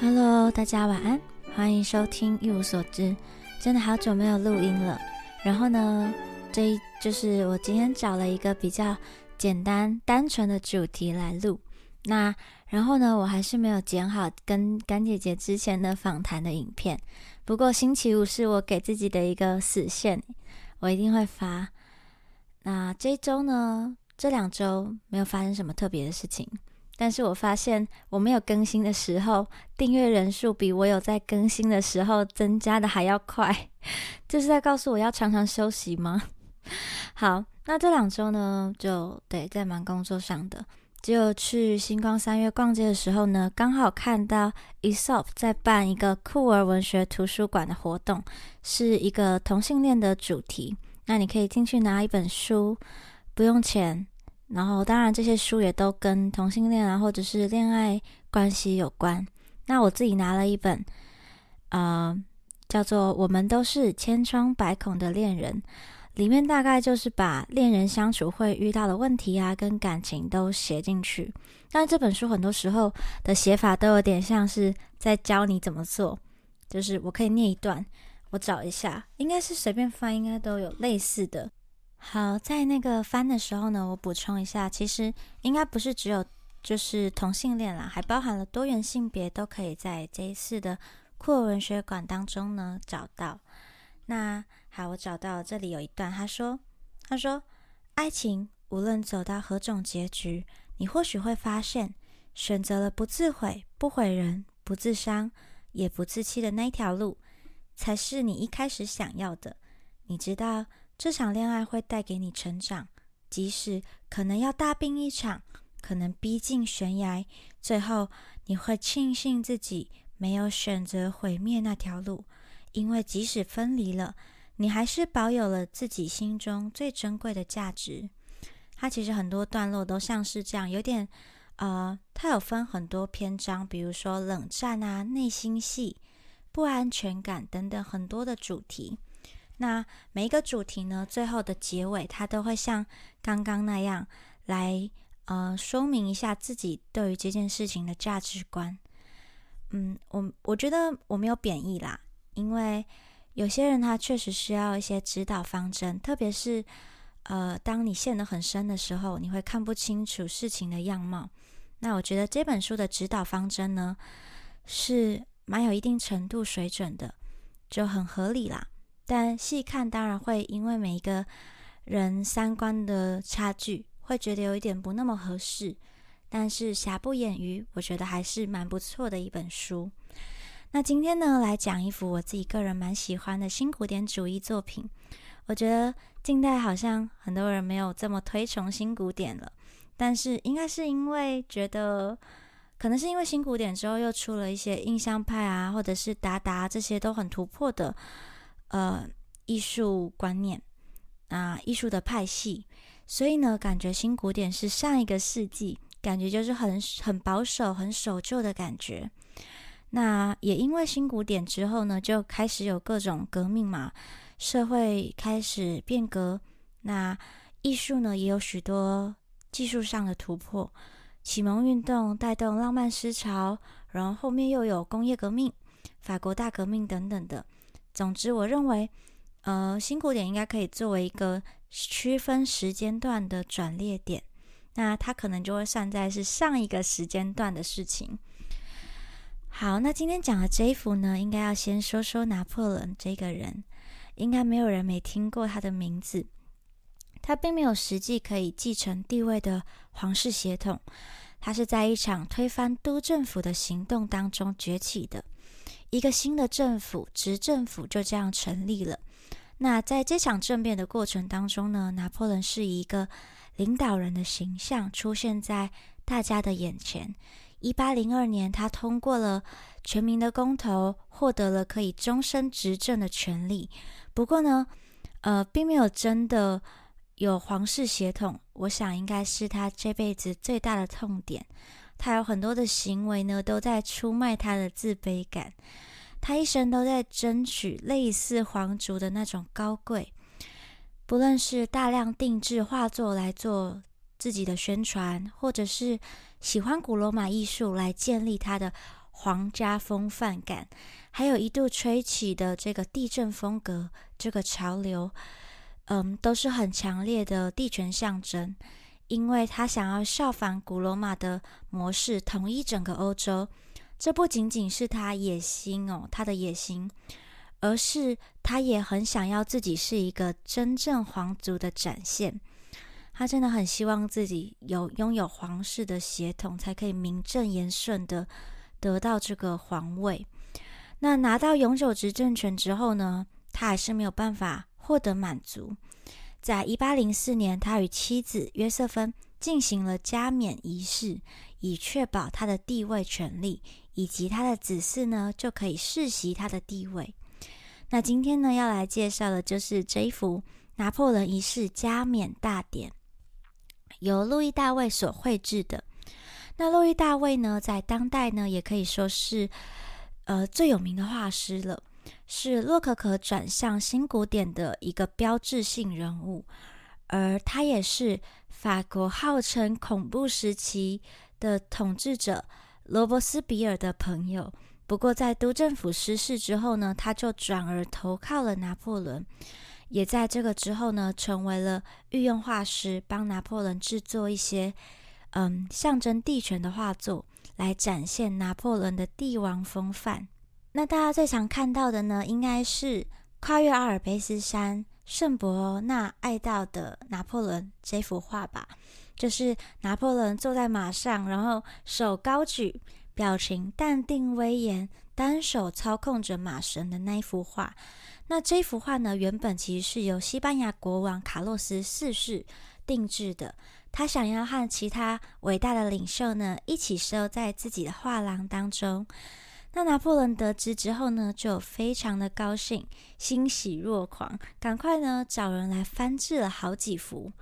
Hello，大家晚安，欢迎收听一无所知。真的好久没有录音了。然后呢，这一就是我今天找了一个比较简单、单纯的主题来录。那然后呢，我还是没有剪好跟干姐姐之前的访谈的影片。不过星期五是我给自己的一个死线，我一定会发。那这周呢，这两周没有发生什么特别的事情。但是我发现我没有更新的时候，订阅人数比我有在更新的时候增加的还要快，这是在告诉我要常常休息吗？好，那这两周呢，就对在忙工作上的，只有去星光三月逛街的时候呢，刚好看到 Esop 在办一个酷儿文学图书馆的活动，是一个同性恋的主题，那你可以进去拿一本书，不用钱。然后，当然这些书也都跟同性恋啊，或者是恋爱关系有关。那我自己拿了一本，呃，叫做《我们都是千疮百孔的恋人》，里面大概就是把恋人相处会遇到的问题啊，跟感情都写进去。但这本书很多时候的写法都有点像是在教你怎么做，就是我可以念一段，我找一下，应该是随便翻，应该都有类似的。好，在那个翻的时候呢，我补充一下，其实应该不是只有就是同性恋啦，还包含了多元性别，都可以在这一次的酷儿文学馆当中呢找到。那好，我找到这里有一段，他说：“他说，爱情无论走到何种结局，你或许会发现，选择了不自毁、不毁人、不自伤、也不自欺的那一条路，才是你一开始想要的。你知道。”这场恋爱会带给你成长，即使可能要大病一场，可能逼近悬崖，最后你会庆幸自己没有选择毁灭那条路，因为即使分离了，你还是保有了自己心中最珍贵的价值。它其实很多段落都像是这样，有点呃，它有分很多篇章，比如说冷战啊、内心戏、不安全感等等很多的主题。那每一个主题呢，最后的结尾，它都会像刚刚那样来呃说明一下自己对于这件事情的价值观。嗯，我我觉得我没有贬义啦，因为有些人他确实需要一些指导方针，特别是呃当你陷得很深的时候，你会看不清楚事情的样貌。那我觉得这本书的指导方针呢，是蛮有一定程度水准的，就很合理啦。但细看当然会因为每一个人三观的差距，会觉得有一点不那么合适。但是瑕不掩瑜，我觉得还是蛮不错的一本书。那今天呢，来讲一幅我自己个人蛮喜欢的新古典主义作品。我觉得近代好像很多人没有这么推崇新古典了，但是应该是因为觉得，可能是因为新古典之后又出了一些印象派啊，或者是达达这些都很突破的。呃，艺术观念啊，艺术的派系，所以呢，感觉新古典是上一个世纪，感觉就是很很保守、很守旧的感觉。那也因为新古典之后呢，就开始有各种革命嘛，社会开始变革，那艺术呢也有许多技术上的突破。启蒙运动带动浪漫思潮，然后后面又有工业革命、法国大革命等等的。总之，我认为，呃，辛苦点应该可以作为一个区分时间段的转捩点。那它可能就会算在是上一个时间段的事情。好，那今天讲的这一幅呢，应该要先说说拿破仑这个人。应该没有人没听过他的名字。他并没有实际可以继承地位的皇室血统，他是在一场推翻都政府的行动当中崛起的。一个新的政府，执政府就这样成立了。那在这场政变的过程当中呢，拿破仑是一个领导人的形象出现在大家的眼前。一八零二年，他通过了全民的公投，获得了可以终身执政的权利。不过呢，呃，并没有真的有皇室血统。我想，应该是他这辈子最大的痛点。他有很多的行为呢，都在出卖他的自卑感。他一生都在争取类似皇族的那种高贵，不论是大量定制画作来做自己的宣传，或者是喜欢古罗马艺术来建立他的皇家风范感，还有一度吹起的这个地震风格这个潮流，嗯，都是很强烈的地权象征。因为他想要效仿古罗马的模式，统一整个欧洲。这不仅仅是他野心哦，他的野心，而是他也很想要自己是一个真正皇族的展现。他真的很希望自己有拥有皇室的血统，才可以名正言顺的得到这个皇位。那拿到永久执政权之后呢，他还是没有办法获得满足。在一八零四年，他与妻子约瑟芬进行了加冕仪式，以确保他的地位权利。以及他的子嗣呢，就可以世袭他的地位。那今天呢，要来介绍的就是这一幅拿破仑一世加冕大典，由路易大卫所绘制的。那路易大卫呢，在当代呢，也可以说是呃最有名的画师了，是洛可可转向新古典的一个标志性人物，而他也是法国号称恐怖时期的统治者。罗伯斯比尔的朋友，不过在督政府失势之后呢，他就转而投靠了拿破仑，也在这个之后呢，成为了御用画师，帮拿破仑制作一些嗯象征帝权的画作，来展现拿破仑的帝王风范。那大家最常看到的呢，应该是跨越阿尔卑斯山，圣伯纳爱到的拿破仑这幅画吧。就是拿破仑坐在马上，然后手高举，表情淡定威严，单手操控着马绳的那一幅画。那这幅画呢，原本其实是由西班牙国王卡洛斯四世定制的。他想要和其他伟大的领袖呢一起收在自己的画廊当中。那拿破仑得知之后呢，就非常的高兴，欣喜若狂，赶快呢找人来翻制了好几幅。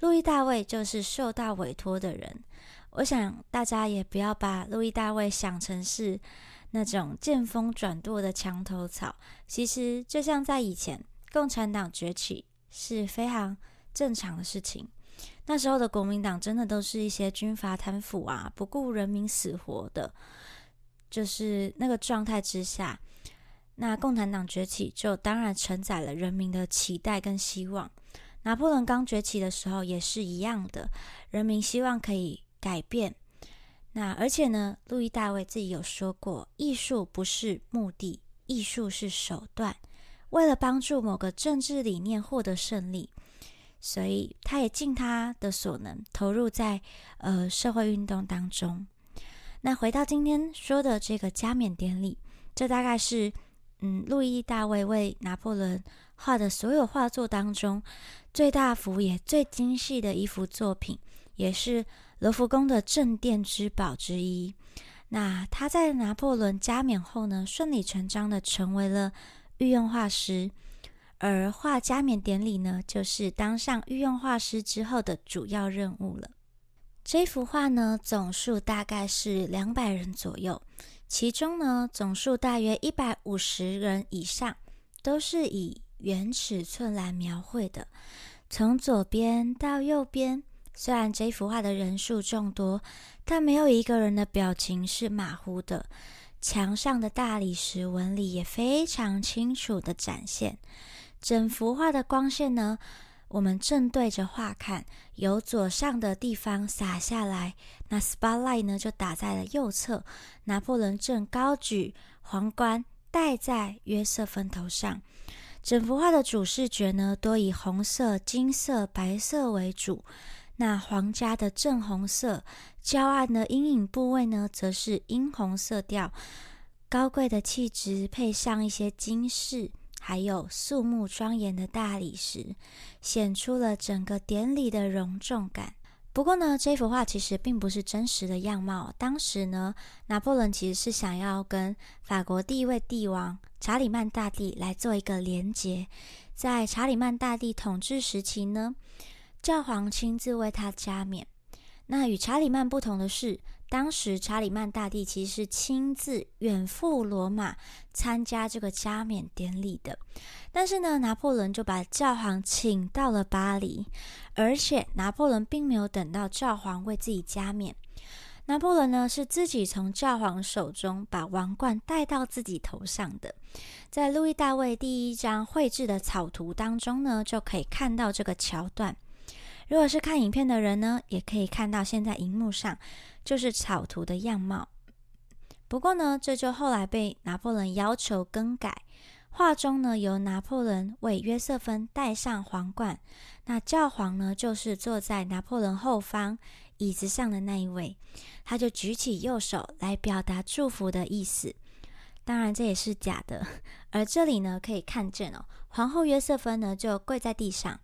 路易大卫就是受到委托的人，我想大家也不要把路易大卫想成是那种见风转舵的墙头草。其实，就像在以前，共产党崛起是非常正常的事情。那时候的国民党真的都是一些军阀贪腐啊，不顾人民死活的，就是那个状态之下，那共产党崛起就当然承载了人民的期待跟希望。拿破仑刚崛起的时候也是一样的，人民希望可以改变。那而且呢，路易大卫自己有说过，艺术不是目的，艺术是手段。为了帮助某个政治理念获得胜利，所以他也尽他的所能投入在呃社会运动当中。那回到今天说的这个加冕典礼，这大概是嗯路易大卫为拿破仑画的所有画作当中。最大幅也最精细的一幅作品，也是罗浮宫的镇店之宝之一。那他在拿破仑加冕后呢，顺理成章的成为了御用画师。而画加冕典礼呢，就是当上御用画师之后的主要任务了。这幅画呢，总数大概是两百人左右，其中呢，总数大约一百五十人以上，都是以。原尺寸来描绘的，从左边到右边，虽然这幅画的人数众多，但没有一个人的表情是马虎的。墙上的大理石纹理也非常清楚的展现。整幅画的光线呢，我们正对着画看，由左上的地方洒下来，那 spotlight 呢就打在了右侧，拿破仑正高举皇冠戴在约瑟芬头上。整幅画的主视觉呢，多以红色、金色、白色为主。那皇家的正红色，娇暗的阴影部位呢，则是殷红色调。高贵的气质配上一些金饰，还有肃穆庄严的大理石，显出了整个典礼的隆重感。不过呢，这幅画其实并不是真实的样貌。当时呢，拿破仑其实是想要跟法国第一位帝王查理曼大帝来做一个连结。在查理曼大帝统治时期呢，教皇亲自为他加冕。那与查理曼不同的是，当时查理曼大帝其实是亲自远赴罗马参加这个加冕典礼的。但是呢，拿破仑就把教皇请到了巴黎，而且拿破仑并没有等到教皇为自己加冕，拿破仑呢是自己从教皇手中把王冠戴到自己头上的。在路易大卫第一张绘制的草图当中呢，就可以看到这个桥段。如果是看影片的人呢，也可以看到现在荧幕上就是草图的样貌。不过呢，这就后来被拿破仑要求更改。画中呢，由拿破仑为约瑟芬戴上皇冠，那教皇呢，就是坐在拿破仑后方椅子上的那一位，他就举起右手来表达祝福的意思。当然，这也是假的。而这里呢，可以看见哦，皇后约瑟芬呢就跪在地上，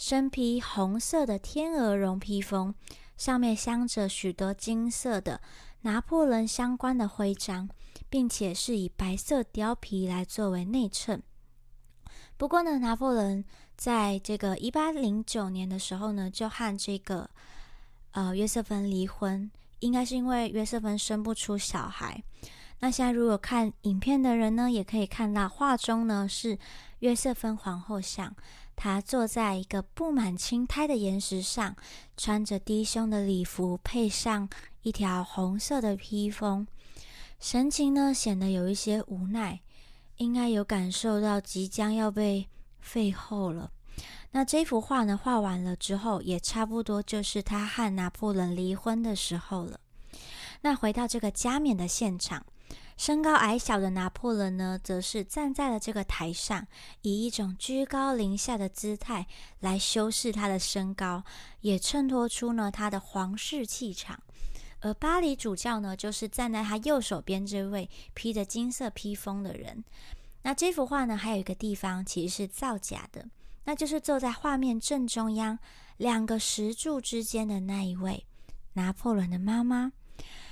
身披红色的天鹅绒披风，上面镶着许多金色的拿破仑相关的徽章。并且是以白色貂皮来作为内衬。不过呢，拿破仑在这个一八零九年的时候呢，就和这个呃约瑟芬离婚，应该是因为约瑟芬生不出小孩。那现在如果看影片的人呢，也可以看到画中呢是约瑟芬皇后像，他坐在一个布满青苔的岩石上，穿着低胸的礼服，配上一条红色的披风。神情呢显得有一些无奈，应该有感受到即将要被废后了。那这幅画呢画完了之后，也差不多就是他和拿破仑离婚的时候了。那回到这个加冕的现场，身高矮小的拿破仑呢，则是站在了这个台上，以一种居高临下的姿态来修饰他的身高，也衬托出呢他的皇室气场。而巴黎主教呢，就是站在他右手边这位披着金色披风的人。那这幅画呢，还有一个地方其实是造假的，那就是坐在画面正中央两个石柱之间的那一位拿破仑的妈妈。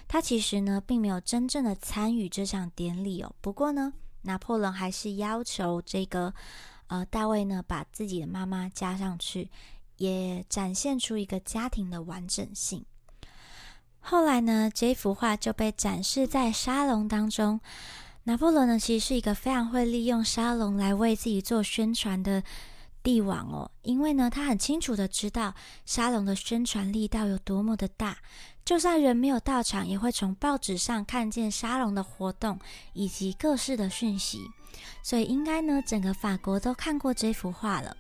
他其实呢，并没有真正的参与这场典礼哦。不过呢，拿破仑还是要求这个呃大卫呢，把自己的妈妈加上去，也展现出一个家庭的完整性。后来呢，这幅画就被展示在沙龙当中。拿破仑呢，其实是一个非常会利用沙龙来为自己做宣传的帝王哦。因为呢，他很清楚的知道沙龙的宣传力道有多么的大，就算人没有到场，也会从报纸上看见沙龙的活动以及各式的讯息。所以应该呢，整个法国都看过这幅画了。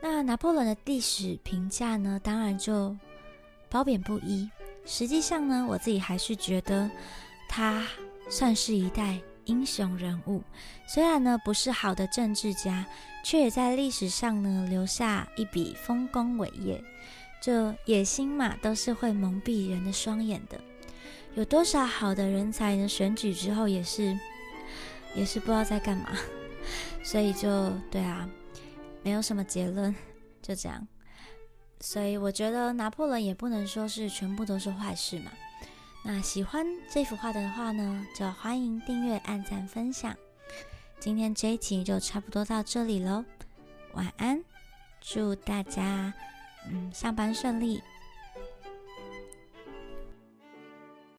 那拿破仑的历史评价呢，当然就褒贬不一。实际上呢，我自己还是觉得他算是一代英雄人物。虽然呢不是好的政治家，却也在历史上呢留下一笔丰功伟业。这野心嘛，都是会蒙蔽人的双眼的。有多少好的人才呢？选举之后也是也是不知道在干嘛。所以就对啊，没有什么结论，就这样。所以我觉得拿破仑也不能说是全部都是坏事嘛。那喜欢这幅画的话呢，就欢迎订阅、按赞、分享。今天这一集就差不多到这里喽，晚安，祝大家嗯上班顺利。